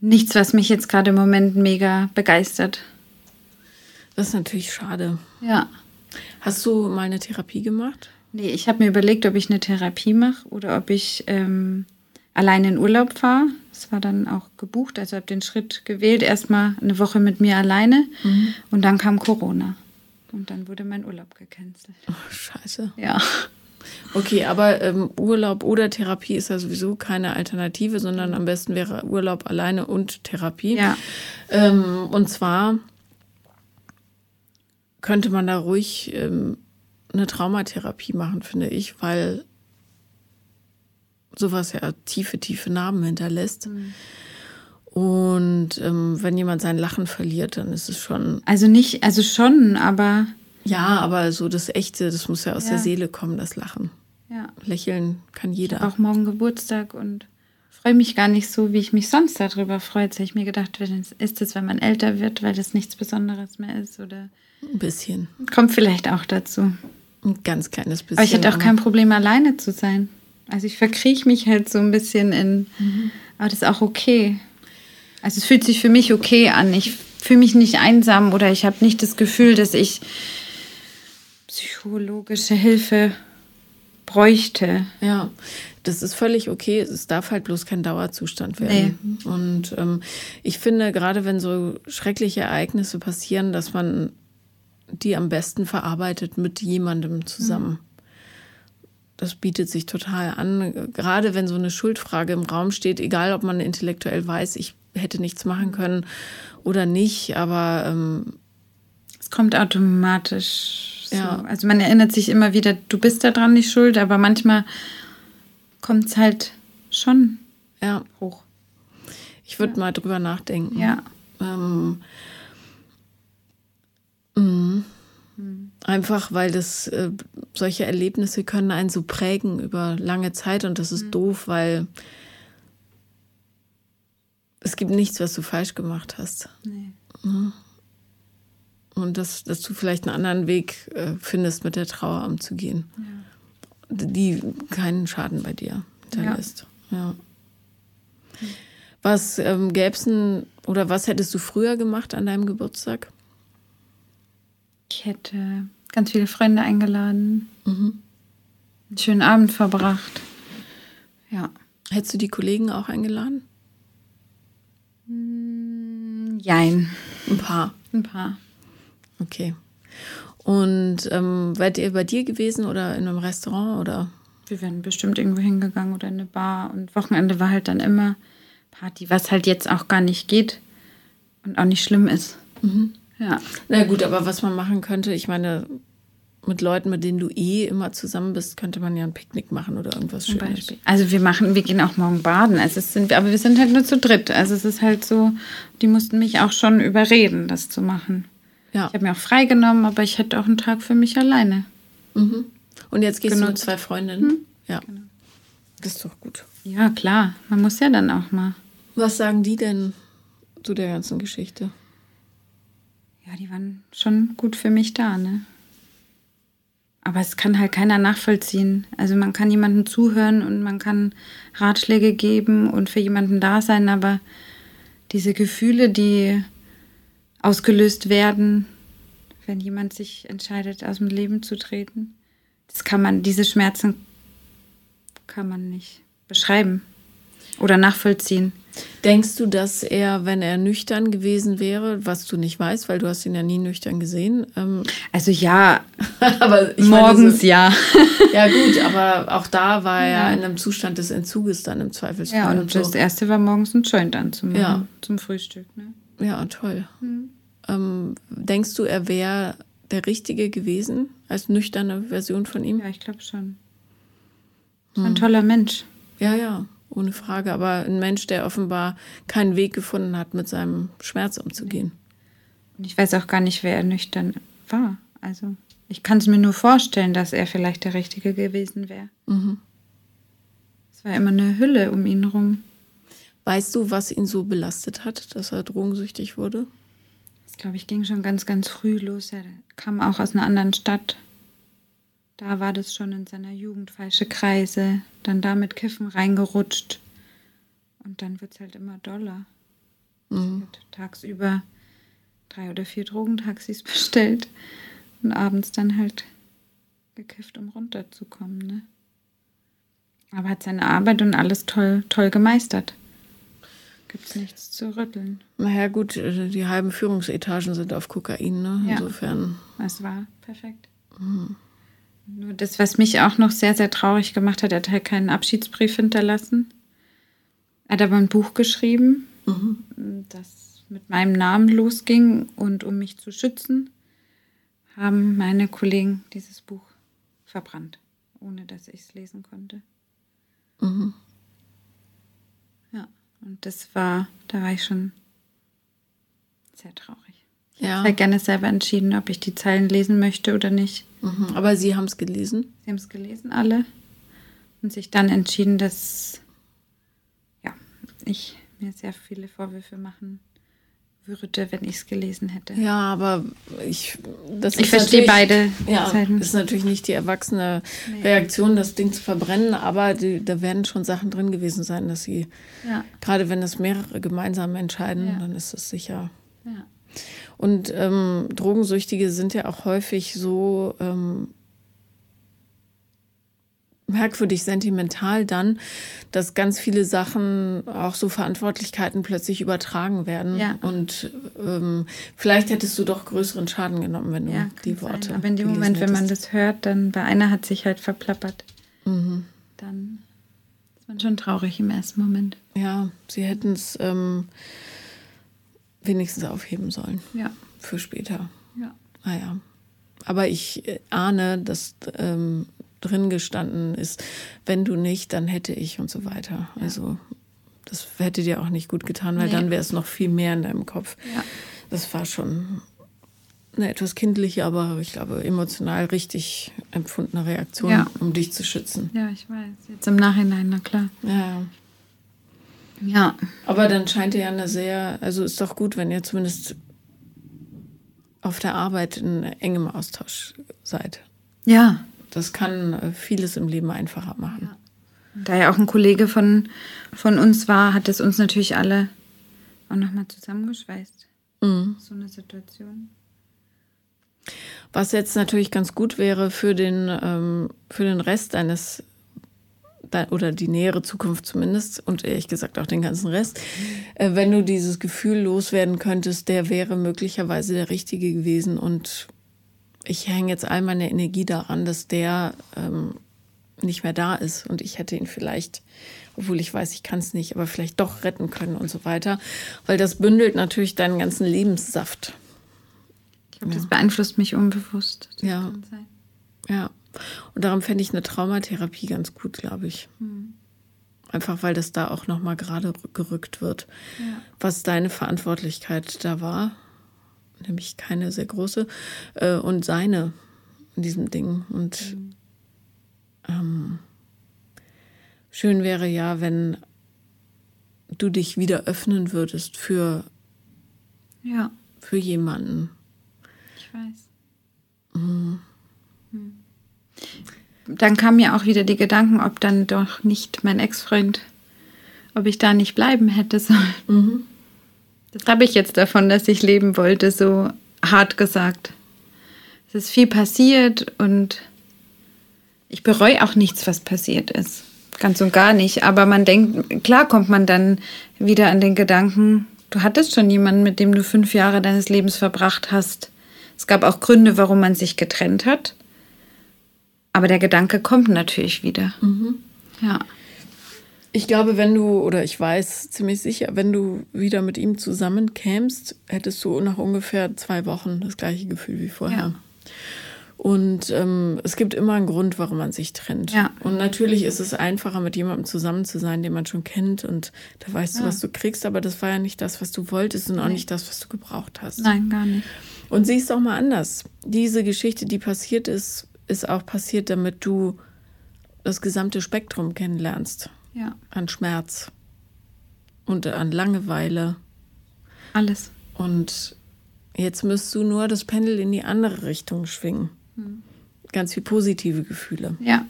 nichts, was mich jetzt gerade im Moment mega begeistert. das ist natürlich schade. Ja. Hast du mal eine Therapie gemacht? Nee, ich habe mir überlegt, ob ich eine Therapie mache oder ob ich ähm, alleine in Urlaub fahre. Das war dann auch gebucht, also habe den Schritt gewählt, erstmal eine Woche mit mir alleine mhm. und dann kam Corona. Und dann wurde mein Urlaub gecancelt. Oh, scheiße. Ja. Okay, aber ähm, Urlaub oder Therapie ist ja sowieso keine Alternative, sondern am besten wäre Urlaub alleine und Therapie. Ja. Ähm, und zwar könnte man da ruhig ähm, eine Traumatherapie machen, finde ich, weil sowas ja tiefe, tiefe Narben hinterlässt. Mhm. Und ähm, wenn jemand sein Lachen verliert, dann ist es schon. Also nicht, also schon, aber. Ja, aber so das Echte, das muss ja aus ja. der Seele kommen, das Lachen. Ja. Lächeln kann jeder. auch morgen Geburtstag und freue mich gar nicht so, wie ich mich sonst darüber freue. Jetzt habe ich mir gedacht, ist es, wenn man älter wird, weil das nichts Besonderes mehr ist oder. Ein bisschen. Kommt vielleicht auch dazu. Ein ganz kleines bisschen. Aber ich hätte auch kein Problem, alleine zu sein. Also ich verkrieche mich halt so ein bisschen in, mhm. aber das ist auch okay. Also es fühlt sich für mich okay an. Ich fühle mich nicht einsam oder ich habe nicht das Gefühl, dass ich psychologische Hilfe bräuchte. Ja, das ist völlig okay. Es darf halt bloß kein Dauerzustand werden. Nee. Und ähm, ich finde, gerade wenn so schreckliche Ereignisse passieren, dass man die am besten verarbeitet mit jemandem zusammen. Mhm. Das bietet sich total an. Gerade wenn so eine Schuldfrage im Raum steht, egal ob man intellektuell weiß, ich hätte nichts machen können oder nicht, aber ähm, es kommt automatisch. So. Ja. Also man erinnert sich immer wieder, du bist daran nicht schuld, aber manchmal kommt es halt schon ja. hoch. Ich würde ja. mal drüber nachdenken. Ja. Ähm, Mhm. Einfach weil das äh, solche Erlebnisse können einen so prägen über lange Zeit und das ist mhm. doof, weil es gibt nichts, was du falsch gemacht hast. Nee. Und dass, dass du vielleicht einen anderen Weg äh, findest, mit der Trauer umzugehen, ja. die keinen Schaden bei dir hinterlässt. Ja. ja. Was ähm, gäbe es oder was hättest du früher gemacht an deinem Geburtstag? Ich hätte ganz viele Freunde eingeladen, mhm. einen schönen Abend verbracht. Ja. Hättest du die Kollegen auch eingeladen? Mm, jein. Ein paar. Ein paar. Okay. Und ähm, wärt ihr bei dir gewesen oder in einem Restaurant oder? Wir wären bestimmt irgendwo hingegangen oder in eine Bar und Wochenende war halt dann immer Party, was halt jetzt auch gar nicht geht und auch nicht schlimm ist. Mhm. Ja. Na gut, aber was man machen könnte, ich meine, mit Leuten, mit denen du eh immer zusammen bist, könnte man ja ein Picknick machen oder irgendwas Zum Schönes. Beispiel. Also wir machen, wir gehen auch morgen baden. Also es sind, aber wir sind halt nur zu dritt. Also es ist halt so, die mussten mich auch schon überreden, das zu machen. Ja. Ich habe mir auch freigenommen, aber ich hätte auch einen Tag für mich alleine. Mhm. Und jetzt gehst genutzt. du mit zwei Freundinnen. Mhm. Ja. Genau. Das ist doch gut. Ja, klar. Man muss ja dann auch mal. Was sagen die denn zu der ganzen Geschichte? ja, die waren schon gut für mich da, ne? Aber es kann halt keiner nachvollziehen. Also man kann jemandem zuhören und man kann Ratschläge geben und für jemanden da sein, aber diese Gefühle, die ausgelöst werden, wenn jemand sich entscheidet, aus dem Leben zu treten, das kann man, diese Schmerzen kann man nicht beschreiben oder nachvollziehen. Denkst du, dass er, wenn er nüchtern gewesen wäre, was du nicht weißt, weil du hast ihn ja nie nüchtern gesehen? Ähm [LAUGHS] also ja, aber morgens so, ja. [LAUGHS] ja gut, aber auch da war er ja. in einem Zustand des Entzuges dann im Zweifelsfall. Ja, und, und so. das erste war morgens ein Joint anzumachen ja. zum Frühstück. Ne? Ja, toll. Mhm. Ähm, denkst du, er wäre der Richtige gewesen als nüchterne Version von ihm? Ja, ich glaube schon. Hm. Ein toller Mensch. Ja, ja ohne Frage. Aber ein Mensch, der offenbar keinen Weg gefunden hat, mit seinem Schmerz umzugehen. Und ich weiß auch gar nicht, wer er nüchtern war. Also ich kann es mir nur vorstellen, dass er vielleicht der Richtige gewesen wäre. Mhm. Es war immer eine Hülle um ihn rum. Weißt du, was ihn so belastet hat, dass er drogensüchtig wurde? Das glaube ich ging schon ganz, ganz früh los. Er kam auch aus einer anderen Stadt da war das schon in seiner Jugend falsche Kreise, dann da mit Kiffen reingerutscht. Und dann wird es halt immer doller. Mhm. Tagsüber drei oder vier Drogentaxis [LAUGHS] bestellt. Und abends dann halt gekifft, um runterzukommen, ne? Aber hat seine Arbeit und alles toll, toll gemeistert. Gibt's nichts zu rütteln. Naja, gut, äh, die halben Führungsetagen sind auf Kokain, ne? Ja. Insofern. Es war perfekt. Nur das, was mich auch noch sehr, sehr traurig gemacht hat, er hat halt keinen Abschiedsbrief hinterlassen. Er hat aber ein Buch geschrieben, das mit meinem Namen losging. Und um mich zu schützen, haben meine Kollegen dieses Buch verbrannt, ohne dass ich es lesen konnte. Ja, und das war, da war ich schon sehr traurig. Ja. Ich hätte gerne selber entschieden, ob ich die Zeilen lesen möchte oder nicht. Mhm. Aber Sie haben es gelesen. Sie haben es gelesen, alle. Und sich dann entschieden, dass ja, ich mir sehr viele Vorwürfe machen würde, wenn ich es gelesen hätte. Ja, aber ich. Das Ich verstehe beide Ja, Seiten. ist natürlich nicht die erwachsene Nee. Reaktion, das Ding zu verbrennen, aber die, da werden schon Sachen drin gewesen sein, dass sie, Ja, gerade wenn es mehrere gemeinsam entscheiden, Ja. dann ist es sicher. ja. Und ähm, Drogensüchtige sind ja auch häufig so ähm, merkwürdig sentimental dann, dass ganz viele Sachen, auch so Verantwortlichkeiten plötzlich übertragen werden. Ja. Und ähm, vielleicht hättest du doch größeren Schaden genommen, wenn du ja die Worte. sein. Aber in dem Moment, wenn man hättest. das hört, dann bei einer hat sich halt verplappert. Mhm. Dann ist man schon traurig im ersten Moment. Ja, sie hätten es ähm, wenigstens aufheben sollen Ja, für später. ja. Naja. Aber ich äh, ahne, dass ähm, drin gestanden ist, wenn du nicht, dann hätte ich und so weiter. Also das hätte dir auch nicht gut getan, weil Nee. dann wäre es noch viel mehr in deinem Kopf. Ja. Das war schon eine etwas kindliche, aber ich glaube emotional richtig empfundene Reaktion, Ja. um dich zu schützen. Ja, ich weiß. Jetzt im Nachhinein, na klar. Ja. Ja. Aber dann scheint ihr ja eine sehr, also ist doch gut, wenn ihr zumindest auf der Arbeit in engem Austausch seid. Ja. Das kann äh, vieles im Leben einfacher machen. Da ja auch ein Kollege von, von uns war, hat es uns natürlich alle auch nochmal zusammengeschweißt. Mhm. So eine Situation. Was jetzt natürlich ganz gut wäre für den, ähm, für den Rest deines de- oder die nähere Zukunft zumindest und ehrlich gesagt auch den ganzen Rest, äh, wenn du dieses Gefühl loswerden könntest, der wäre möglicherweise der Richtige gewesen und ich hänge jetzt all meine Energie daran, dass der ähm, nicht mehr da ist und ich hätte ihn vielleicht, obwohl ich weiß, ich kann es nicht, aber vielleicht doch retten können und so weiter, weil das bündelt natürlich deinen ganzen Lebenssaft. Ich glaube, das beeinflusst mich unbewusst. Das Ja. Ja. Und darum fände ich eine Traumatherapie ganz gut, glaube ich. Einfach weil das da auch nochmal gerade gerückt wird, Ja. was deine Verantwortlichkeit da war, nämlich keine sehr große, äh, und seine in diesem Ding. Und ähm, schön wäre ja, wenn du dich wieder öffnen würdest für, Ja, für jemanden. ich weiß. Hm. Dann kamen mir auch wieder die Gedanken, ob dann doch nicht mein Ex-Freund, ob ich da nicht bleiben hätte sollen. Das habe ich jetzt davon, dass ich leben wollte, so hart gesagt. Es ist viel passiert und ich bereue auch nichts, was passiert ist. Ganz und gar nicht. Aber man denkt, klar kommt man dann wieder an den Gedanken, du hattest schon jemanden, mit dem du fünf Jahre deines Lebens verbracht hast. Es gab auch Gründe, warum man sich getrennt hat. Aber der Gedanke kommt natürlich wieder. Ja. Ich glaube, wenn du, oder ich weiß ziemlich sicher, wenn du wieder mit ihm zusammenkämst, hättest du nach ungefähr zwei Wochen das gleiche Gefühl wie vorher. Ja. Und ähm, es gibt immer einen Grund, warum man sich trennt. Ja. Und natürlich ist es einfacher, mit jemandem zusammen zu sein, den man schon kennt und da weißt du, was du kriegst, aber das war ja nicht das, was du wolltest und auch nicht das, was du gebraucht hast. Nein, gar nicht. Und siehst auch mal anders. Diese Geschichte, die passiert ist, ist auch passiert, damit du das gesamte Spektrum kennenlernst Ja. an Schmerz und an Langeweile. Alles. Und jetzt müsst du nur das Pendel in die andere Richtung schwingen. Ganz viel positive Gefühle. Ja.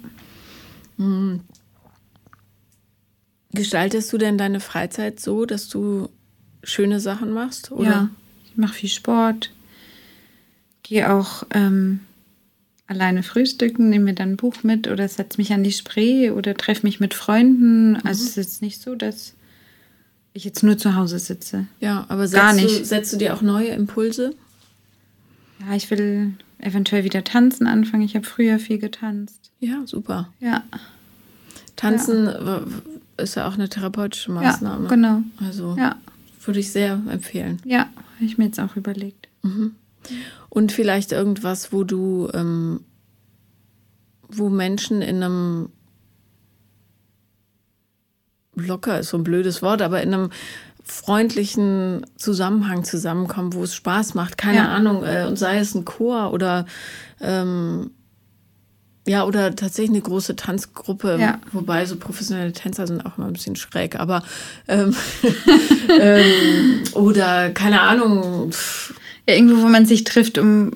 Gestaltest du denn deine Freizeit so, dass du schöne Sachen machst? Oder? Ja. Ich mache viel Sport. gehe auch ähm, alleine frühstücken, nehme mir dann ein Buch mit oder setze mich an die Spree oder treffe mich mit Freunden. Mhm. Also es ist jetzt nicht so, dass ich jetzt nur zu Hause sitze. Ja, aber Gar setzt, nicht. Du, setzt du dir auch neue Impulse? Ja, ich will eventuell wieder tanzen anfangen. Ich habe früher viel getanzt. Ja, super. Ja, Tanzen w- ist ja auch eine therapeutische Maßnahme. ja genau. Also Ja, würde ich sehr empfehlen. ja, habe ich mir jetzt auch überlegt. Und vielleicht irgendwas, wo du, ähm, wo Menschen in einem locker ist so ein blödes Wort, aber in einem freundlichen Zusammenhang zusammenkommen, wo es Spaß macht, keine Ja. Ahnung, äh, und sei es ein Chor oder ähm, ja, oder tatsächlich eine große Tanzgruppe, Ja. wobei so professionelle Tänzer sind auch immer ein bisschen schräg, aber ähm, [LAUGHS] ähm, oder keine Ahnung, Ja, irgendwo, wo man sich trifft, um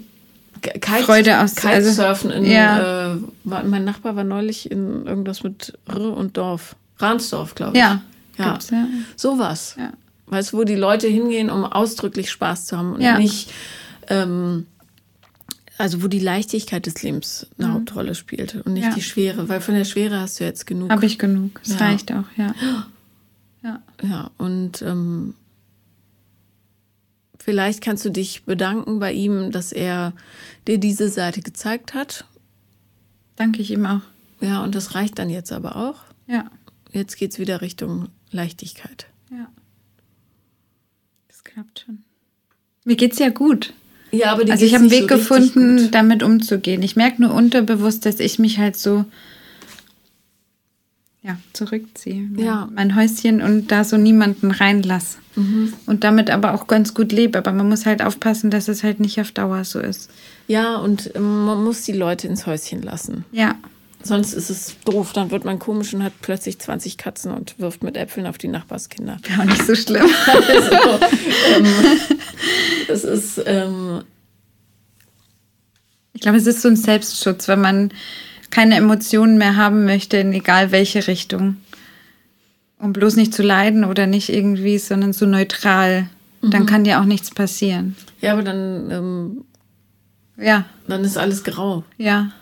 Kite, Freude aus- Kitesurfen in, Ja. äh, war, mein Nachbar war neulich in irgendwas mit R und Dorf. Ransdorf, glaube ich. ja, Ja. ja. Sowas. Ja. Weißt du, wo die Leute hingehen, um ausdrücklich Spaß zu haben und Ja. nicht, ähm, also wo die Leichtigkeit des Lebens eine Hauptrolle spielt und nicht Mhm. Die Schwere, weil von der Schwere hast du jetzt genug. Habe ich genug. Das Ja. reicht auch, ja. Ja, Ja, und ähm, vielleicht kannst du dich bedanken bei ihm, dass er dir diese Seite gezeigt hat. danke ich ihm auch. Ja, und das reicht dann jetzt aber auch. Ja, Jetzt geht's wieder Richtung Leichtigkeit. ja. Das klappt schon. Mir geht's ja gut. Ja, aber die Also ich habe einen Weg gefunden, damit umzugehen. Ich merke nur unterbewusst, dass ich mich halt so ja, zurückziehe. Mein- Ja. Mein Häuschen und da so niemanden reinlasse. Mhm. Und damit aber auch ganz gut lebe. Aber man muss halt aufpassen, dass es halt nicht auf Dauer so ist. Ja, und ähm, man muss die Leute ins Häuschen lassen. Ja, Sonst ist es doof. Dann wird man komisch und hat plötzlich 20 Katzen und wirft mit Äpfeln auf die Nachbarskinder. wäre auch nicht so schlimm. [LAUGHS] Also, ähm, es ist, ähm, Ich glaube, es ist so ein Selbstschutz, wenn man keine Emotionen mehr haben möchte, in egal welche Richtung. Um bloß nicht zu leiden oder nicht irgendwie, sondern so neutral. Dann kann dir auch nichts passieren. ja, aber dann, ähm, Ja, dann ist alles grau. ja,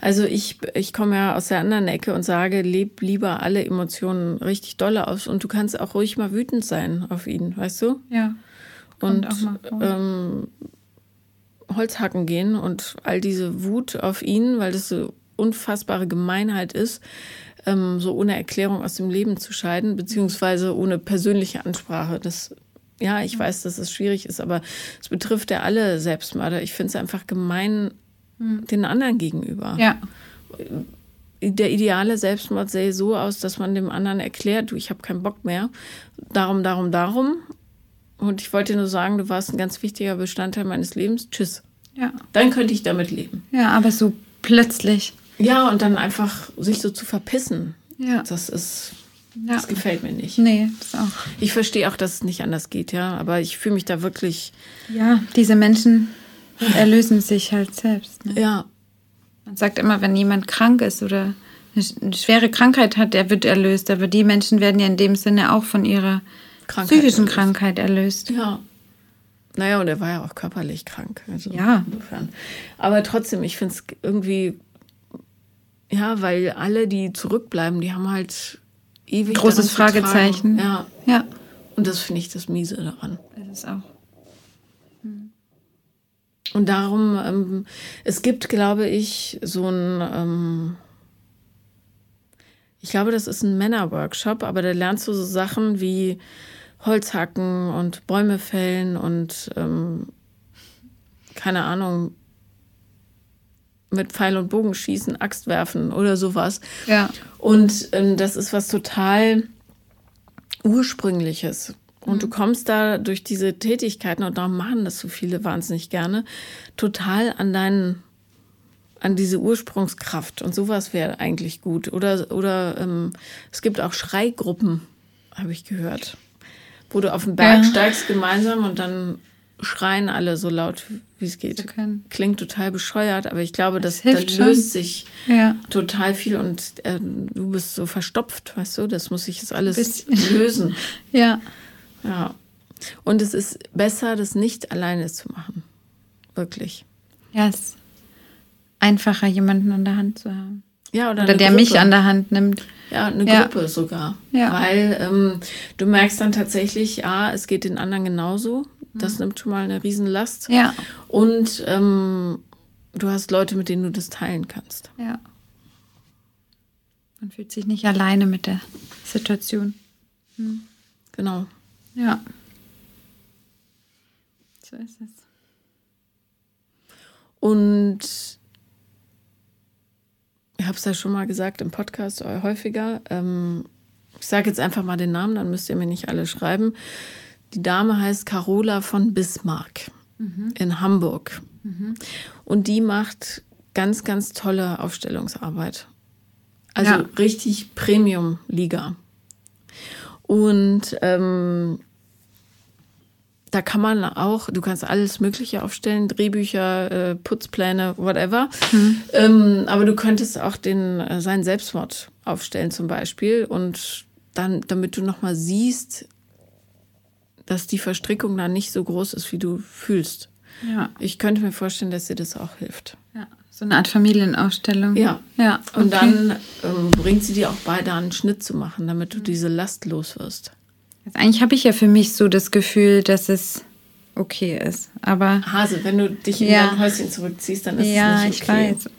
Also ich, ich komme ja aus der anderen Ecke und sage, leb lieber alle Emotionen richtig dolle aus und du kannst auch ruhig mal wütend sein auf ihn, weißt du? ja. Und ähm, Holzhacken gehen und all diese Wut auf ihn, weil das so unfassbare Gemeinheit ist, ähm, so ohne Erklärung aus dem Leben zu scheiden, beziehungsweise ohne persönliche Ansprache. Das, ja, ich weiß, dass es schwierig ist, aber es betrifft ja alle Selbstmörder. Ich finde es einfach gemein den anderen gegenüber. Ja, Der ideale Selbstmord sähe so aus, dass man dem anderen erklärt, du, ich habe keinen Bock mehr. Darum, darum, darum. Und ich wollte nur sagen, du warst ein ganz wichtiger Bestandteil meines Lebens. Tschüss. ja. Dann könnte ich damit leben. Ja, aber so plötzlich. Ja, und dann einfach sich so zu verpissen. Ja. Das ist, Ja. das gefällt mir nicht. Nee, das auch. Ich verstehe auch, dass es nicht anders geht, ja. Aber ich fühle mich da wirklich, Ja, diese Menschen erlösen sich halt selbst. Ne? ja, Man sagt immer, wenn jemand krank ist oder eine sch- eine schwere Krankheit hat, der wird erlöst. Aber die Menschen werden ja in dem Sinne auch von ihrer Krankheit psychischen erlöst. Krankheit erlöst. Ja. Naja, und er war ja auch körperlich krank. Also Ja. Insofern. Aber trotzdem, ich finde es irgendwie, ja, weil alle, die zurückbleiben, die haben halt ewig. Großes Fragezeichen. Ja. Ja, Und das finde ich das Miese daran. das ist auch. Und darum, ähm, es gibt, glaube ich, so ein, ähm, ich glaube, das ist ein Männerworkshop, aber da lernst du so Sachen wie Holz hacken und Bäume fällen und ähm, keine Ahnung, mit Pfeil und Bogen schießen, Axt werfen oder sowas. Ja. Und ähm, das ist was total Ursprüngliches. Und du kommst da durch diese Tätigkeiten, und darum machen das so viele wahnsinnig gerne, total an deinen, an diese Ursprungskraft. Und sowas wäre eigentlich gut. Oder, oder ähm, es gibt auch Schreigruppen, habe ich gehört. Wo du auf den Berg Ja. steigst gemeinsam und dann schreien alle so laut, wie es geht. Klingt total bescheuert, aber ich glaube, das, Das da hilft schon. löst sich Ja. total viel und äh, du bist so verstopft, weißt du? Das muss sich jetzt alles Bisschen. lösen. [LAUGHS] Ja. Ja. Und es ist besser, das nicht alleine zu machen. Wirklich. Ja, es ist einfacher, jemanden an der Hand zu haben. Ja, oder, Oder der Gruppe. mich an der Hand nimmt. Ja, eine Ja. Gruppe sogar. Ja. Weil ähm, du merkst dann tatsächlich, ja, es geht den anderen genauso. Das nimmt schon mal eine Riesenlast. Mhm. Ja. Und ähm, du hast Leute, mit denen du das teilen kannst. Ja. Man fühlt sich nicht alleine mit der Situation. Genau. Ja. So ist es. Und ich habe es ja schon mal gesagt im Podcast häufiger. Ähm, ich sage jetzt einfach mal den Namen, dann müsst ihr mir nicht alle schreiben. Die Dame heißt Carola von Bismarck in Hamburg. Und die macht ganz, ganz tolle Aufstellungsarbeit. Also Ja. richtig Premium-Liga. Und ähm, da kann man auch, du kannst alles Mögliche aufstellen, Drehbücher, äh, Putzpläne, whatever. Ähm, aber du könntest auch den, äh, seinen Selbstmord aufstellen zum Beispiel und dann, damit du nochmal siehst, dass die Verstrickung da nicht so groß ist, wie du fühlst. Ja. Ich könnte mir vorstellen, dass dir das auch hilft. ja. So eine Art Familienausstellung. Ja. Ja. Und okay. dann ähm, bringt sie dir auch bei, da einen Schnitt zu machen, damit du diese Last los wirst. Also eigentlich habe ich ja für mich so das Gefühl, dass es okay ist. Aber Hase, wenn du dich in Ja. dein Häuschen zurückziehst, dann ist ja, es nicht ich okay. weiß.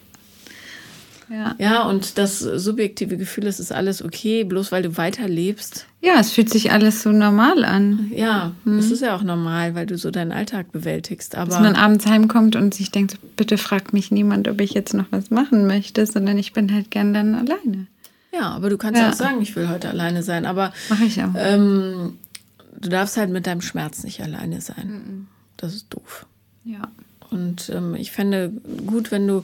Ja. Ja, und das subjektive Gefühl, es ist alles okay, bloß weil du weiterlebst. ja, es fühlt sich alles so normal an. Ja, das ist ja auch normal, weil du so deinen Alltag bewältigst. Dass man Aber abends heimkommt und sich denkt, bitte fragt mich niemand, ob ich jetzt noch was machen möchte, sondern ich bin halt gern dann alleine. ja, aber du kannst Ja. auch sagen, ich will heute alleine sein. Aber Mache ich auch. ähm, du darfst halt mit deinem Schmerz nicht alleine sein. Das ist doof. ja. Und ähm, ich fände gut, wenn du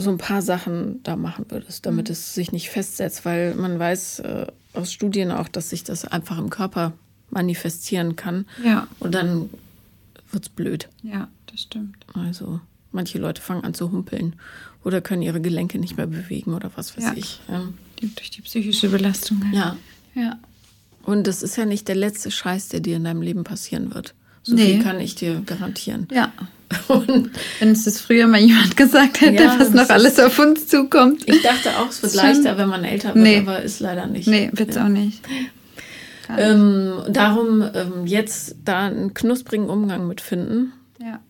so ein paar Sachen da machen würdest, damit es sich nicht festsetzt, weil man weiß äh, aus Studien auch, dass sich das einfach im Körper manifestieren kann. Ja. Und dann wird's blöd. Ja, das stimmt. Also manche Leute fangen an zu humpeln oder können ihre Gelenke nicht mehr bewegen oder was weiß Ja. ich. Die, durch die psychische Belastung. halt. ja. Ja. Und das ist ja nicht der letzte Scheiß, der dir in deinem Leben passieren wird. So Nee. viel kann ich dir garantieren. Ja. [LAUGHS] Und Wenn es das früher mal jemand gesagt hätte, Ja, was noch alles auf uns zukommt. ich dachte auch, es wird Schon. leichter, wenn man älter wird, Nee. aber ist leider nicht. Nee, wird's auch nicht. [LAUGHS] Ähm, darum ähm, jetzt da einen knusprigen Umgang mit finden Ja.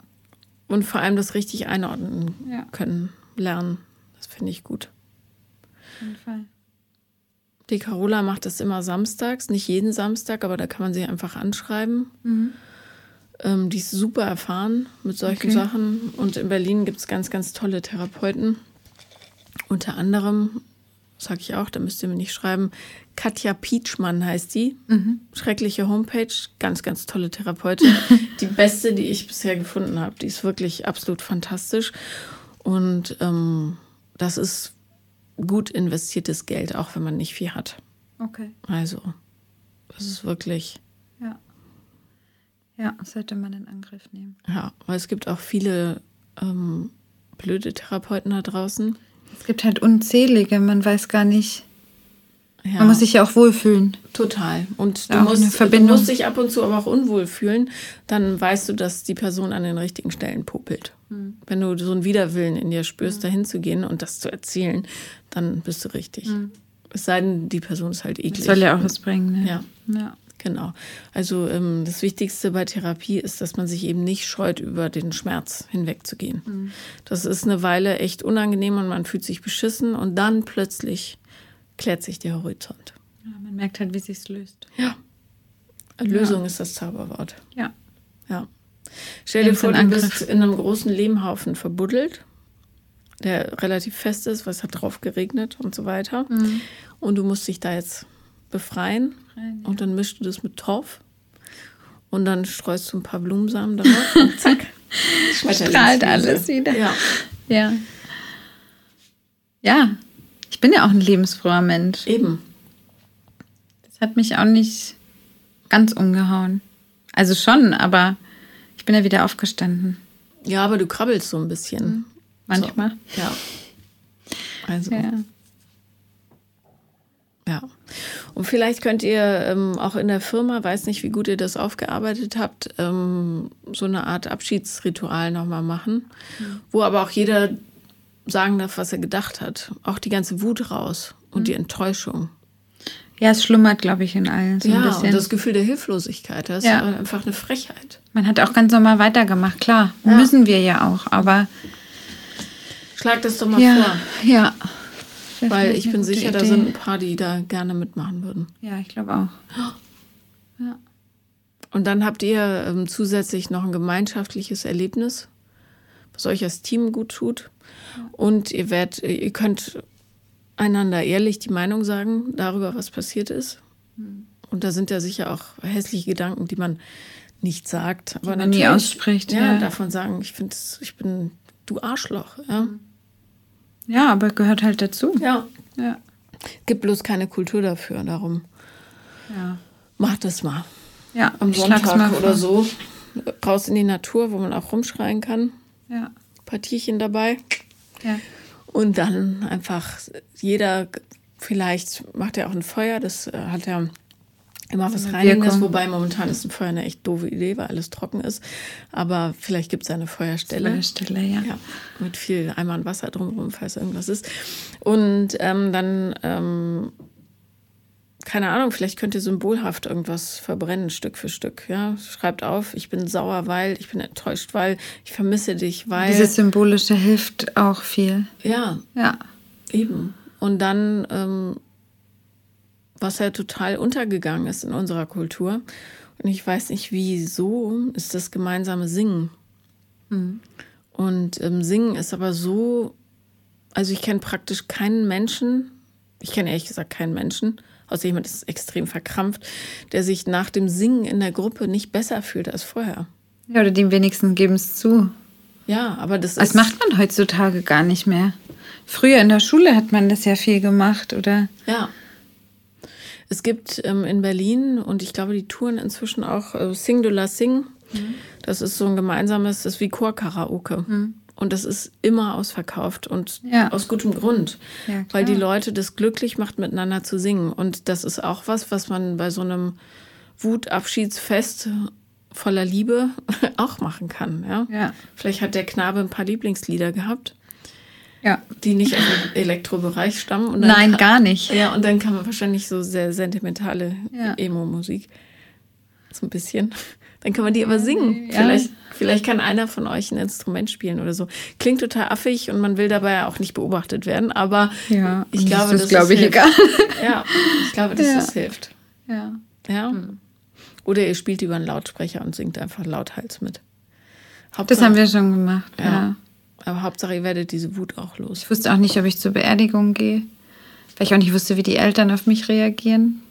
und vor allem das richtig einordnen Ja. können, lernen. Das finde ich gut. Auf jeden Fall. Die Carola macht das immer samstags, nicht jeden Samstag, aber da kann man sie einfach anschreiben. Ähm, die ist super erfahren mit solchen Okay. Sachen. Und in Berlin gibt es ganz, ganz tolle Therapeuten. Unter anderem, sage ich auch, da müsst ihr mir nicht schreiben, Katja Pietschmann heißt die. Schreckliche Homepage, ganz, ganz tolle Therapeutin. [LAUGHS] die beste, die ich bisher gefunden habe. Die ist wirklich absolut fantastisch. Und ähm, das ist gut investiertes Geld, auch wenn man nicht viel hat. Okay. Also, das ist wirklich. Ja, sollte man in Angriff nehmen. ja, weil es gibt auch viele ähm, blöde Therapeuten da draußen. Es gibt halt unzählige, man weiß gar nicht. Ja, Man muss sich ja auch wohlfühlen. total. Und du Ja, musst, du musst dich ab und zu aber auch unwohl fühlen. Dann weißt du, dass die Person an den richtigen Stellen popelt. Hm. Wenn du so einen Widerwillen in dir spürst, dahin zu gehen und das zu erzählen, dann bist du richtig. Es sei denn, die Person ist halt eklig. Das soll ja auch was bringen. Ne? Ja. ja. Genau. Also ähm, das Wichtigste bei Therapie ist, dass man sich eben nicht scheut, über den Schmerz hinwegzugehen. Mhm. Das ist eine Weile echt unangenehm und man fühlt sich beschissen und dann plötzlich klärt sich der Horizont. Ja, Man merkt halt, wie sich's löst. Ja. Lösung ist das Zauberwort. Ja. Ja. Stell dir vor, du bist in einem großen Lehmhaufen verbuddelt, der relativ fest ist, weil es hat drauf geregnet und so weiter. Mhm. Und du musst dich da jetzt befreien. Befreien, ja. Und dann mischst du das mit Torf. Und dann streust du ein paar Blumensamen darauf und [LAUGHS] zack. Strahlt alles wieder. Ja. Ja. Ja. Ich bin ja auch ein lebensfroher Mensch. Eben. Das hat mich auch nicht ganz umgehauen. Also schon, aber ich bin ja wieder aufgestanden. Ja, aber du krabbelst so ein bisschen. Manchmal. So. Ja. Also, ja. Ja. Und vielleicht könnt ihr ähm, auch in der Firma, weiß nicht, wie gut ihr das aufgearbeitet habt, ähm, so eine Art Abschiedsritual nochmal machen, mhm. wo aber auch jeder sagen darf, was er gedacht hat. Auch die ganze Wut raus und mhm. die Enttäuschung. Ja, es schlummert, glaube ich, in allen. So ja, und das Gefühl der Hilflosigkeit, das ja. ist einfach eine Frechheit. Man hat auch ganz normal weitergemacht, klar. Ja. Müssen wir ja auch, aber. Schlag das doch mal ja, vor. Ja. Weil ich bin sicher, Idee. da sind ein paar, die da gerne mitmachen würden. Ja, ich glaube auch. [GASPS] Ja. Und dann habt ihr ähm, zusätzlich noch ein gemeinschaftliches Erlebnis, was euch als Team gut tut. Und ihr werdet, ihr könnt einander ehrlich die Meinung sagen darüber, was passiert ist. Hm. Und da sind ja sicher auch hässliche Gedanken, die man nicht sagt, aber die man nie ausspricht. Ja, ja. davon sagen, ich finde, ich bin du Arschloch. Ja. Hm. Ja, aber gehört halt dazu. Ja. ja. Gibt bloß keine Kultur dafür, darum. Ja. Macht das mal. Ja, am Sonntag oder so. Raus in die Natur, wo man auch rumschreien kann. Ja. Partierchen dabei. Ja. Und dann einfach jeder, vielleicht macht er auch ein Feuer, das äh, hat er immer was Reinigendes, wobei momentan ist ein Feuer eine echt doofe Idee, weil alles trocken ist. Aber vielleicht gibt es eine Feuerstelle. Feuerstelle, ja. ja. Mit viel Eimern Wasser drumherum, falls irgendwas ist. Und ähm, dann ähm, keine Ahnung, vielleicht könnt ihr symbolhaft irgendwas verbrennen, Stück für Stück. Ja? Schreibt auf, ich bin sauer, weil, ich bin enttäuscht, weil, ich vermisse dich, weil. Dieses Symbolische hilft auch viel. Ja. Ja. Eben. Und dann, ähm, was ja total untergegangen ist in unserer Kultur, und ich weiß nicht wieso, ist das gemeinsame Singen. Mhm. Und ähm, Singen ist aber so, also ich kenne praktisch keinen Menschen, ich kenne ehrlich gesagt keinen Menschen, außer jemand ist extrem verkrampft, der sich nach dem Singen in der Gruppe nicht besser fühlt als vorher. Ja, oder dem wenigsten geben es zu. Ja, aber das ist. Das macht man heutzutage gar nicht mehr. Früher in der Schule hat man das ja viel gemacht, oder? Ja. Es gibt ähm, in Berlin und ich glaube, die touren inzwischen auch äh, Sing de la Sing. Mhm. Das ist so ein gemeinsames, das ist wie Chor-Karaoke. Mhm. Und das ist immer ausverkauft und ja. aus gutem Grund, ja, weil die Leute das glücklich macht, miteinander zu singen. Und das ist auch was, was man bei so einem Wutabschiedsfest voller Liebe [LAUGHS] auch machen kann. Ja? ja? Vielleicht hat der Knabe ein paar Lieblingslieder gehabt. Ja. Die nicht aus dem Elektrobereich stammen. Nein, kann, gar nicht. Ja, und dann kann man wahrscheinlich so sehr sentimentale Emo-Musik. So ein bisschen. Dann kann man die aber singen. Ja. Vielleicht, vielleicht kann einer von euch ein Instrument spielen oder so. Klingt total affig und man will dabei auch nicht beobachtet werden, aber ja, ich glaube, das, das glaube ich hilft. egal. Ja, ich glaube, dass [LAUGHS] ja. das hilft. Ja. Ja. Hm. Oder ihr spielt über einen Lautsprecher und singt einfach lauthals mit. Hauptsache, das haben wir schon gemacht, ja. Aber Hauptsache, ihr werdet diese Wut auch los. Ich wusste auch nicht, ob ich zur Beerdigung gehe. Weil ich auch nicht wusste, wie die Eltern auf mich reagieren.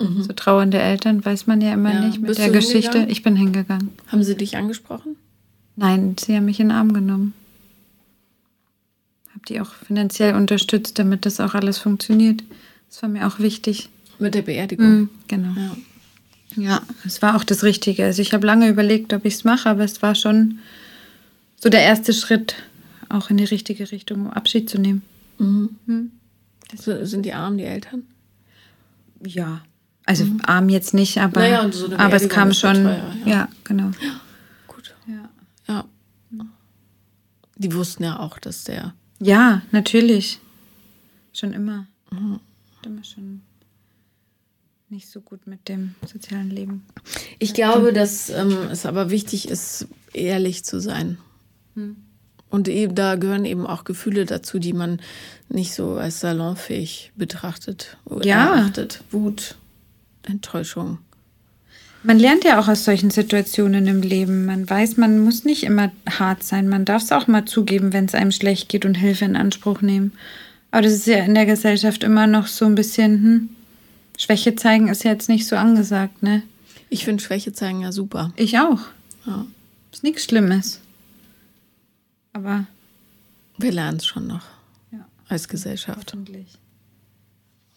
Mhm. So trauernde Eltern weiß man ja immer ja. nicht mit Bist der Geschichte. Ich bin hingegangen. Haben sie dich angesprochen? Nein, sie haben mich in den Arm genommen. Hab die auch finanziell unterstützt, damit das auch alles funktioniert. Das war mir auch wichtig. Mit der Beerdigung? Mhm, genau. Ja. ja, es war auch das Richtige. Also ich habe lange überlegt, ob ich es mache, aber es war schon so der erste Schritt, auch in die richtige Richtung, um Abschied zu nehmen. Mhm. Mhm. Sind die Armen die Eltern? Ja, also mhm. arm jetzt nicht, aber, naja, so aber es kam schon. Teuer, ja. ja. genau. Ja, gut. Ja. ja. Die wussten ja auch, dass der. Ja, natürlich. Schon immer. Mhm. Immer schon nicht so gut mit dem sozialen Leben. Ich glaube, dass ähm, es aber wichtig ist, ehrlich zu sein. Mhm. Und eben, da gehören eben auch Gefühle dazu, die man nicht so als salonfähig betrachtet oder ja. erachtet. Wut, Enttäuschung. Man lernt ja auch aus solchen Situationen im Leben. Man weiß, man muss nicht immer hart sein. Man darf es auch mal zugeben, wenn es einem schlecht geht und Hilfe in Anspruch nehmen. Aber das ist ja in der Gesellschaft immer noch so ein bisschen, hm, Schwäche zeigen ist ja jetzt nicht so angesagt, ne? Ich finde Schwäche zeigen ja super. Ich auch. Ja. Ist nichts Schlimmes. Aber. Wir lernen es schon noch. Ja. Als Gesellschaft. Hoffentlich.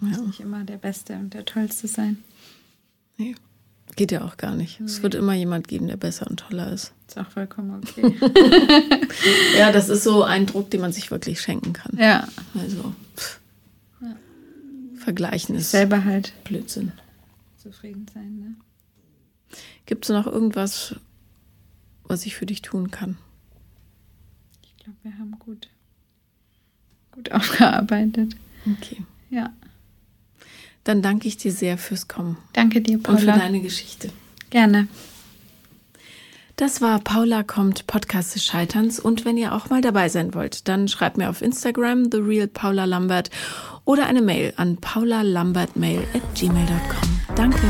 Ja. Muss nicht immer der Beste und der Tollste sein. Nee, geht ja auch gar nicht. Nee. Es wird immer jemand geben, der besser und toller ist. Ist auch vollkommen okay. [LAUGHS] ja, das ist so ein Druck, den man sich wirklich schenken kann. Ja. Also, Vergleichen ist Selber halt Blödsinn. zufrieden sein. Ne? Gibt es noch irgendwas, was ich für dich tun kann? Glaube, wir haben gut, gut [LAUGHS] aufgearbeitet. Okay. Ja. Dann danke ich dir sehr fürs Kommen Danke dir, und für Paula. deine Geschichte. Gerne. Das war Paula kommt Podcast des Scheiterns und wenn ihr auch mal dabei sein wollt, dann schreibt mir auf Instagram the real Paula Lambert oder eine Mail an paulalambertmail at gmail.com. Danke.